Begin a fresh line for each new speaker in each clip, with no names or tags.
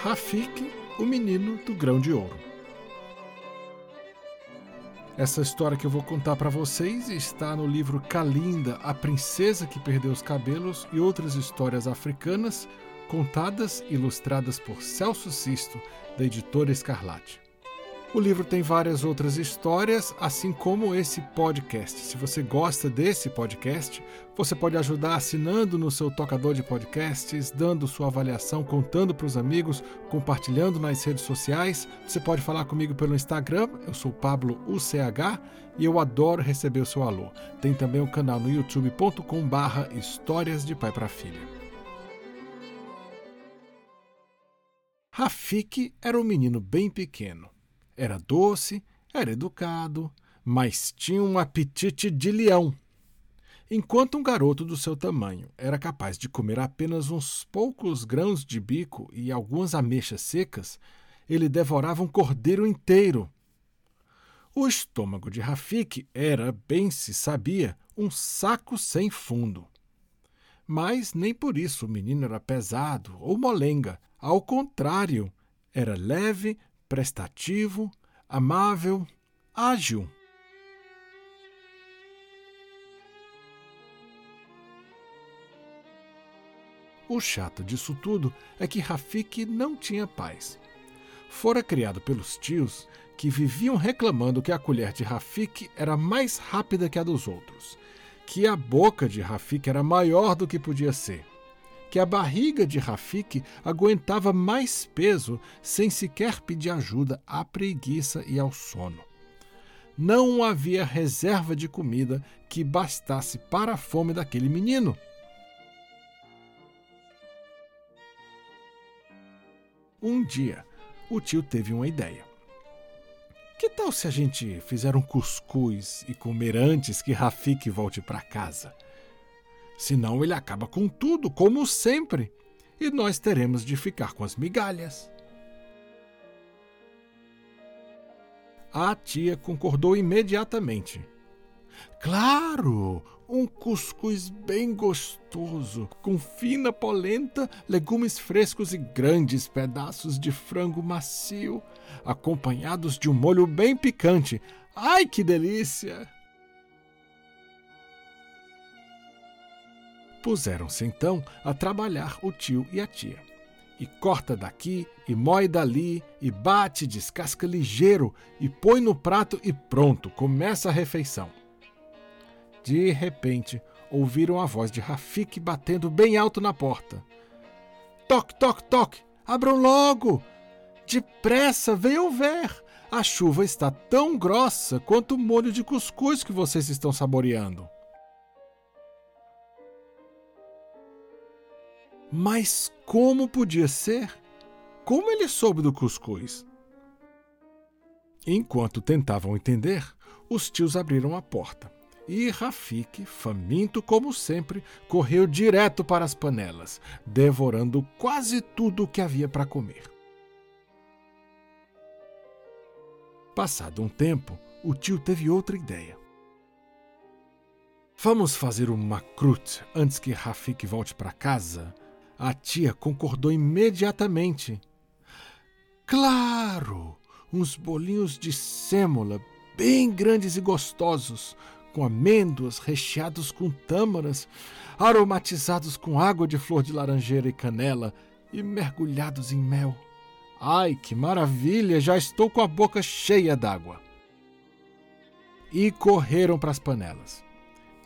Rafik, o menino do grão de ouro. Essa história que eu vou contar para vocês está no livro Kalinda, a princesa que perdeu os cabelos e outras histórias africanas, contadas e ilustradas por Celso Sisto, da editora Escarlate. O livro tem várias outras histórias, assim como esse podcast. Se você gosta desse podcast, você pode ajudar assinando no seu tocador de podcasts, dando sua avaliação, contando para os amigos, compartilhando nas redes sociais. Você pode falar comigo pelo Instagram, eu sou Pablo UCH e eu adoro receber o seu alô. Tem também o canal no youtube.com/barra Histórias de Pai para Filha. Rafik era um menino bem pequeno era doce, era educado, mas tinha um apetite de leão. Enquanto um garoto do seu tamanho era capaz de comer apenas uns poucos grãos de bico e algumas ameixas secas, ele devorava um cordeiro inteiro. O estômago de Rafik era, bem se sabia, um saco sem fundo. Mas nem por isso o menino era pesado ou molenga. Ao contrário, era leve, prestativo, amável, ágil. O chato disso tudo é que Rafik não tinha paz. Fora criado pelos tios, que viviam reclamando que a colher de Rafik era mais rápida que a dos outros, que a boca de Rafik era maior do que podia ser que a barriga de Rafik aguentava mais peso sem sequer pedir ajuda à preguiça e ao sono. Não havia reserva de comida que bastasse para a fome daquele menino. Um dia, o tio teve uma ideia. Que tal se a gente fizer um cuscuz e comer antes que Rafik volte para casa? Senão ele acaba com tudo, como sempre, e nós teremos de ficar com as migalhas. A tia concordou imediatamente. Claro! Um cuscuz bem gostoso, com fina polenta, legumes frescos e grandes pedaços de frango macio, acompanhados de um molho bem picante. Ai, que delícia! Puseram-se então a trabalhar o tio e a tia. E corta daqui, e moe dali, e bate, descasca ligeiro, e põe no prato e pronto, começa a refeição. De repente, ouviram a voz de Rafik batendo bem alto na porta. Toque, toque, toque! Abram logo! Depressa, venham ver! A chuva está tão grossa quanto o molho de cuscuz que vocês estão saboreando. Mas como podia ser? Como ele soube do cuscuz? Enquanto tentavam entender, os tios abriram a porta. E Rafik, faminto como sempre, correu direto para as panelas, devorando quase tudo o que havia para comer. Passado um tempo, o tio teve outra ideia. Vamos fazer uma crute antes que Rafik volte para casa? A tia concordou imediatamente. Claro! Uns bolinhos de sêmola, bem grandes e gostosos, com amêndoas recheados com tâmaras, aromatizados com água de flor de laranjeira e canela e mergulhados em mel. Ai, que maravilha! Já estou com a boca cheia d'água. E correram para as panelas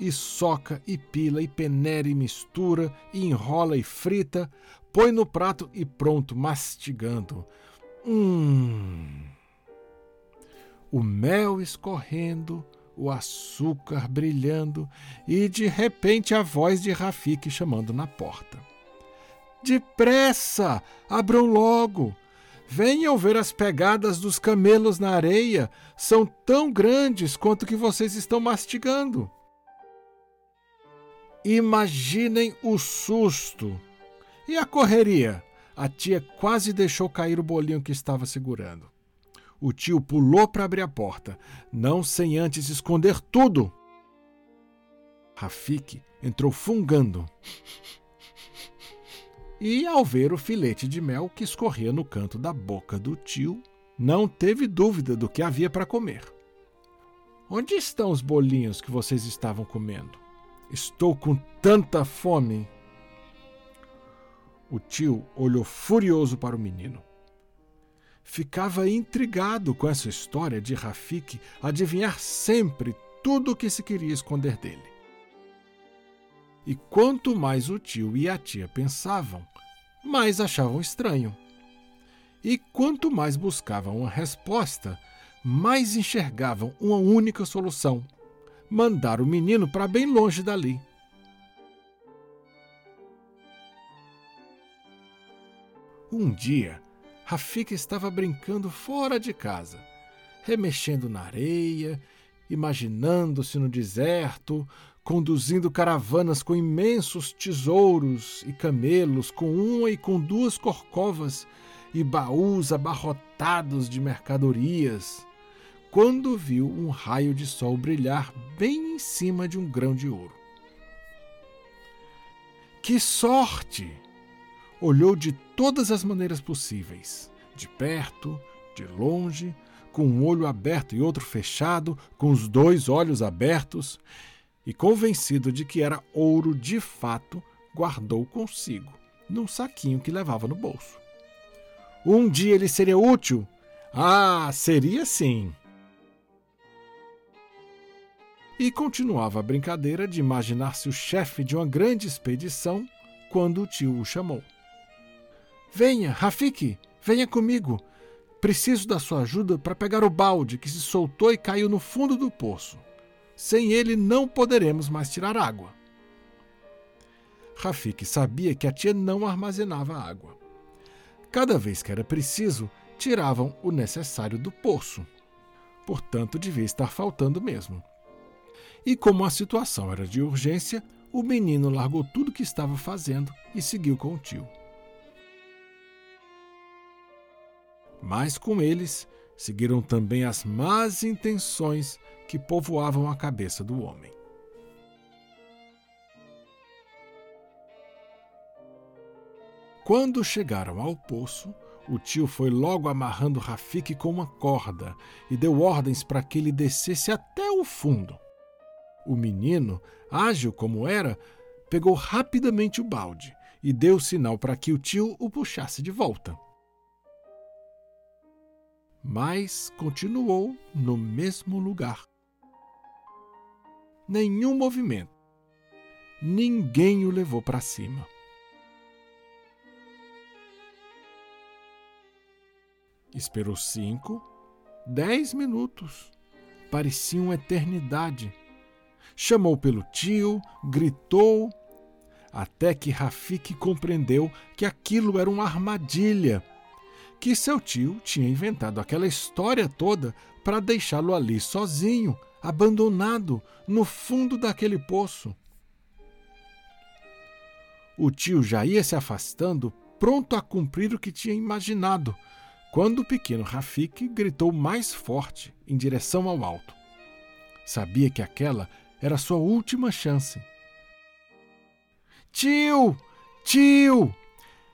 e soca e pila e peneira e mistura e enrola e frita, põe no prato e pronto, mastigando. Hum. O mel escorrendo, o açúcar brilhando e de repente a voz de Rafik chamando na porta. Depressa! Abram logo! Venham ver as pegadas dos camelos na areia. São tão grandes quanto que vocês estão mastigando. Imaginem o susto. E a correria? A tia quase deixou cair o bolinho que estava segurando. O tio pulou para abrir a porta, não sem antes esconder tudo. Rafik entrou fungando e, ao ver o filete de mel que escorria no canto da boca do tio, não teve dúvida do que havia para comer. Onde estão os bolinhos que vocês estavam comendo? Estou com tanta fome. O tio olhou furioso para o menino. Ficava intrigado com essa história de Rafik adivinhar sempre tudo o que se queria esconder dele. E quanto mais o tio e a tia pensavam, mais achavam estranho. E quanto mais buscavam uma resposta, mais enxergavam uma única solução: mandar o menino para bem longe dali. Um dia, Rafika estava brincando fora de casa, remexendo na areia, imaginando-se no deserto, conduzindo caravanas com imensos tesouros e camelos, com uma e com duas corcovas e baús abarrotados de mercadorias, quando viu um raio de sol brilhar bem em cima de um grão de ouro. Que sorte! olhou de todas as maneiras possíveis, de perto, de longe, com um olho aberto e outro fechado, com os dois olhos abertos, e convencido de que era ouro de fato, guardou consigo, num saquinho que levava no bolso. Um dia ele seria útil? Ah, seria sim! E continuava a brincadeira de imaginar-se o chefe de uma grande expedição quando o tio o chamou. Venha, Rafiki, venha comigo. Preciso da sua ajuda para pegar o balde que se soltou e caiu no fundo do poço. Sem ele não poderemos mais tirar água. Rafiki sabia que a tia não armazenava água. Cada vez que era preciso, tiravam o necessário do poço. Portanto, devia estar faltando mesmo. E como a situação era de urgência, o menino largou tudo que estava fazendo e seguiu com o tio. Mas com eles seguiram também as más intenções que povoavam a cabeça do homem. Quando chegaram ao poço, o tio foi logo amarrando Rafik com uma corda e deu ordens para que ele descesse até o fundo. O menino, ágil como era, pegou rapidamente o balde e deu sinal para que o tio o puxasse de volta mas continuou no mesmo lugar. Nenhum movimento. Ninguém o levou para cima. Esperou cinco, dez minutos. Parecia uma eternidade. Chamou pelo tio, gritou, até que Rafik compreendeu que aquilo era uma armadilha que seu tio tinha inventado aquela história toda para deixá-lo ali sozinho, abandonado, no fundo daquele poço. O tio já ia se afastando, pronto a cumprir o que tinha imaginado, quando o pequeno Rafik gritou mais forte em direção ao alto. Sabia que aquela era sua última chance. Tio! Tio!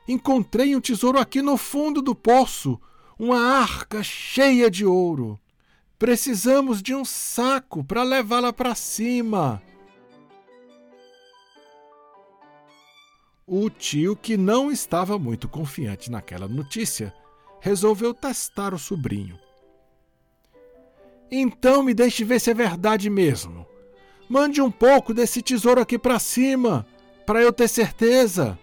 Encontrei um tesouro aqui no fundo do poço, uma arca cheia de ouro. Precisamos de um saco para levá-la para cima. O tio, que não estava muito confiante naquela notícia, resolveu testar o sobrinho. Então me deixe ver se é verdade mesmo. Mande um pouco desse tesouro aqui para cima, para eu ter certeza.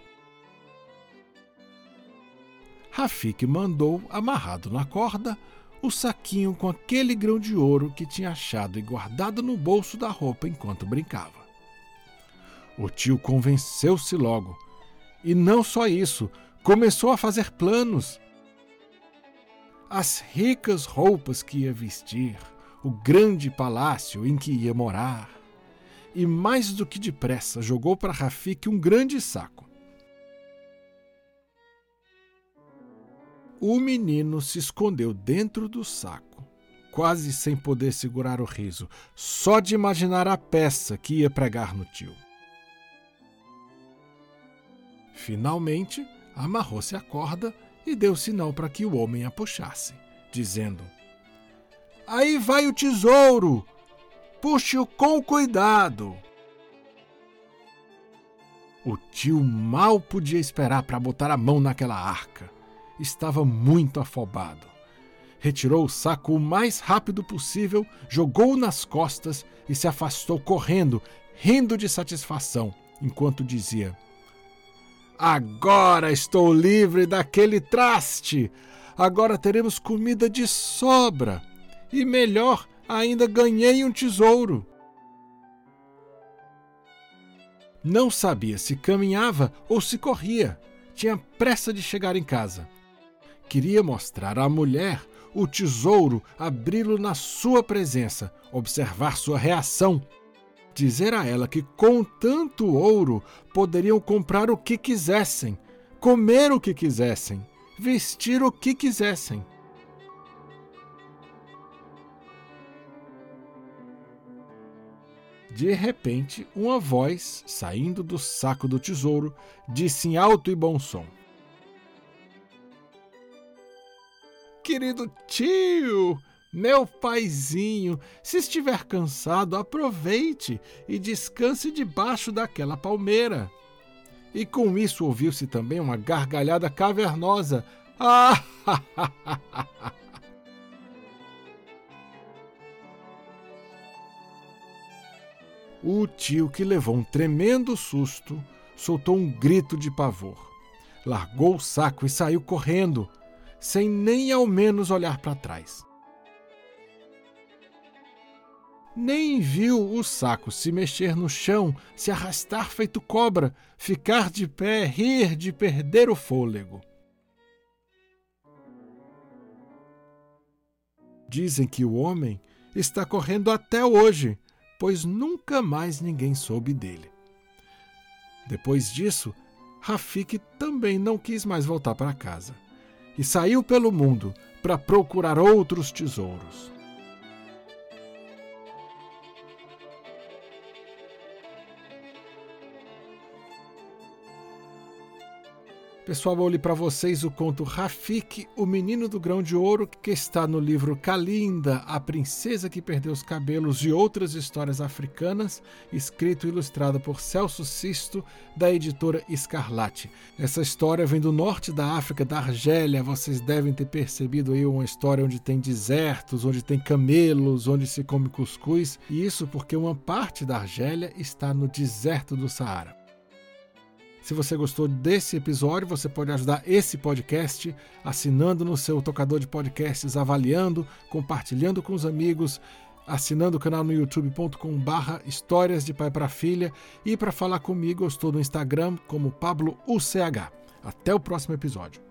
Rafik mandou, amarrado na corda, o saquinho com aquele grão de ouro que tinha achado e guardado no bolso da roupa enquanto brincava. O tio convenceu-se logo. E não só isso, começou a fazer planos. As ricas roupas que ia vestir, o grande palácio em que ia morar. E mais do que depressa jogou para Rafik um grande saco. O menino se escondeu dentro do saco, quase sem poder segurar o riso, só de imaginar a peça que ia pregar no tio. Finalmente, amarrou-se a corda e deu sinal para que o homem a puxasse, dizendo: Aí vai o tesouro! Puxe-o com cuidado! O tio mal podia esperar para botar a mão naquela arca. Estava muito afobado. Retirou o saco o mais rápido possível, jogou-o nas costas e se afastou correndo, rindo de satisfação, enquanto dizia: Agora estou livre daquele traste! Agora teremos comida de sobra! E melhor, ainda ganhei um tesouro! Não sabia se caminhava ou se corria. Tinha pressa de chegar em casa. Queria mostrar à mulher o tesouro, abri-lo na sua presença, observar sua reação. Dizer a ela que com tanto ouro poderiam comprar o que quisessem, comer o que quisessem, vestir o que quisessem. De repente, uma voz, saindo do saco do tesouro, disse em alto e bom som: Querido tio, meu paizinho, se estiver cansado, aproveite e descanse debaixo daquela palmeira. E com isso ouviu-se também uma gargalhada cavernosa. Ah! O tio, que levou um tremendo susto, soltou um grito de pavor. Largou o saco e saiu correndo, sem nem ao menos olhar para trás. Nem viu o saco se mexer no chão, se arrastar feito cobra, ficar de pé, rir de perder o fôlego. Dizem que o homem está correndo até hoje pois nunca mais ninguém soube dele. Depois disso, Rafik também não quis mais voltar para casa e saiu pelo mundo para procurar outros tesouros. Pessoal, vou ler para vocês o conto Rafik, o menino do grão de ouro, que está no livro Kalinda, a princesa que perdeu os cabelos e outras histórias africanas, escrito e ilustrado por Celso Sisto, da editora Escarlate. Essa história vem do norte da África, da Argélia. Vocês devem ter percebido aí uma história onde tem desertos, onde tem camelos, onde se come cuscuz, e isso porque uma parte da Argélia está no deserto do Saara. Se você gostou desse episódio, você pode ajudar esse podcast assinando no seu tocador de podcasts, avaliando, compartilhando com os amigos, assinando o canal no youtube.com/barra Histórias de Pai para Filha e para falar comigo eu estou no Instagram como Pablo UCH. Até o próximo episódio.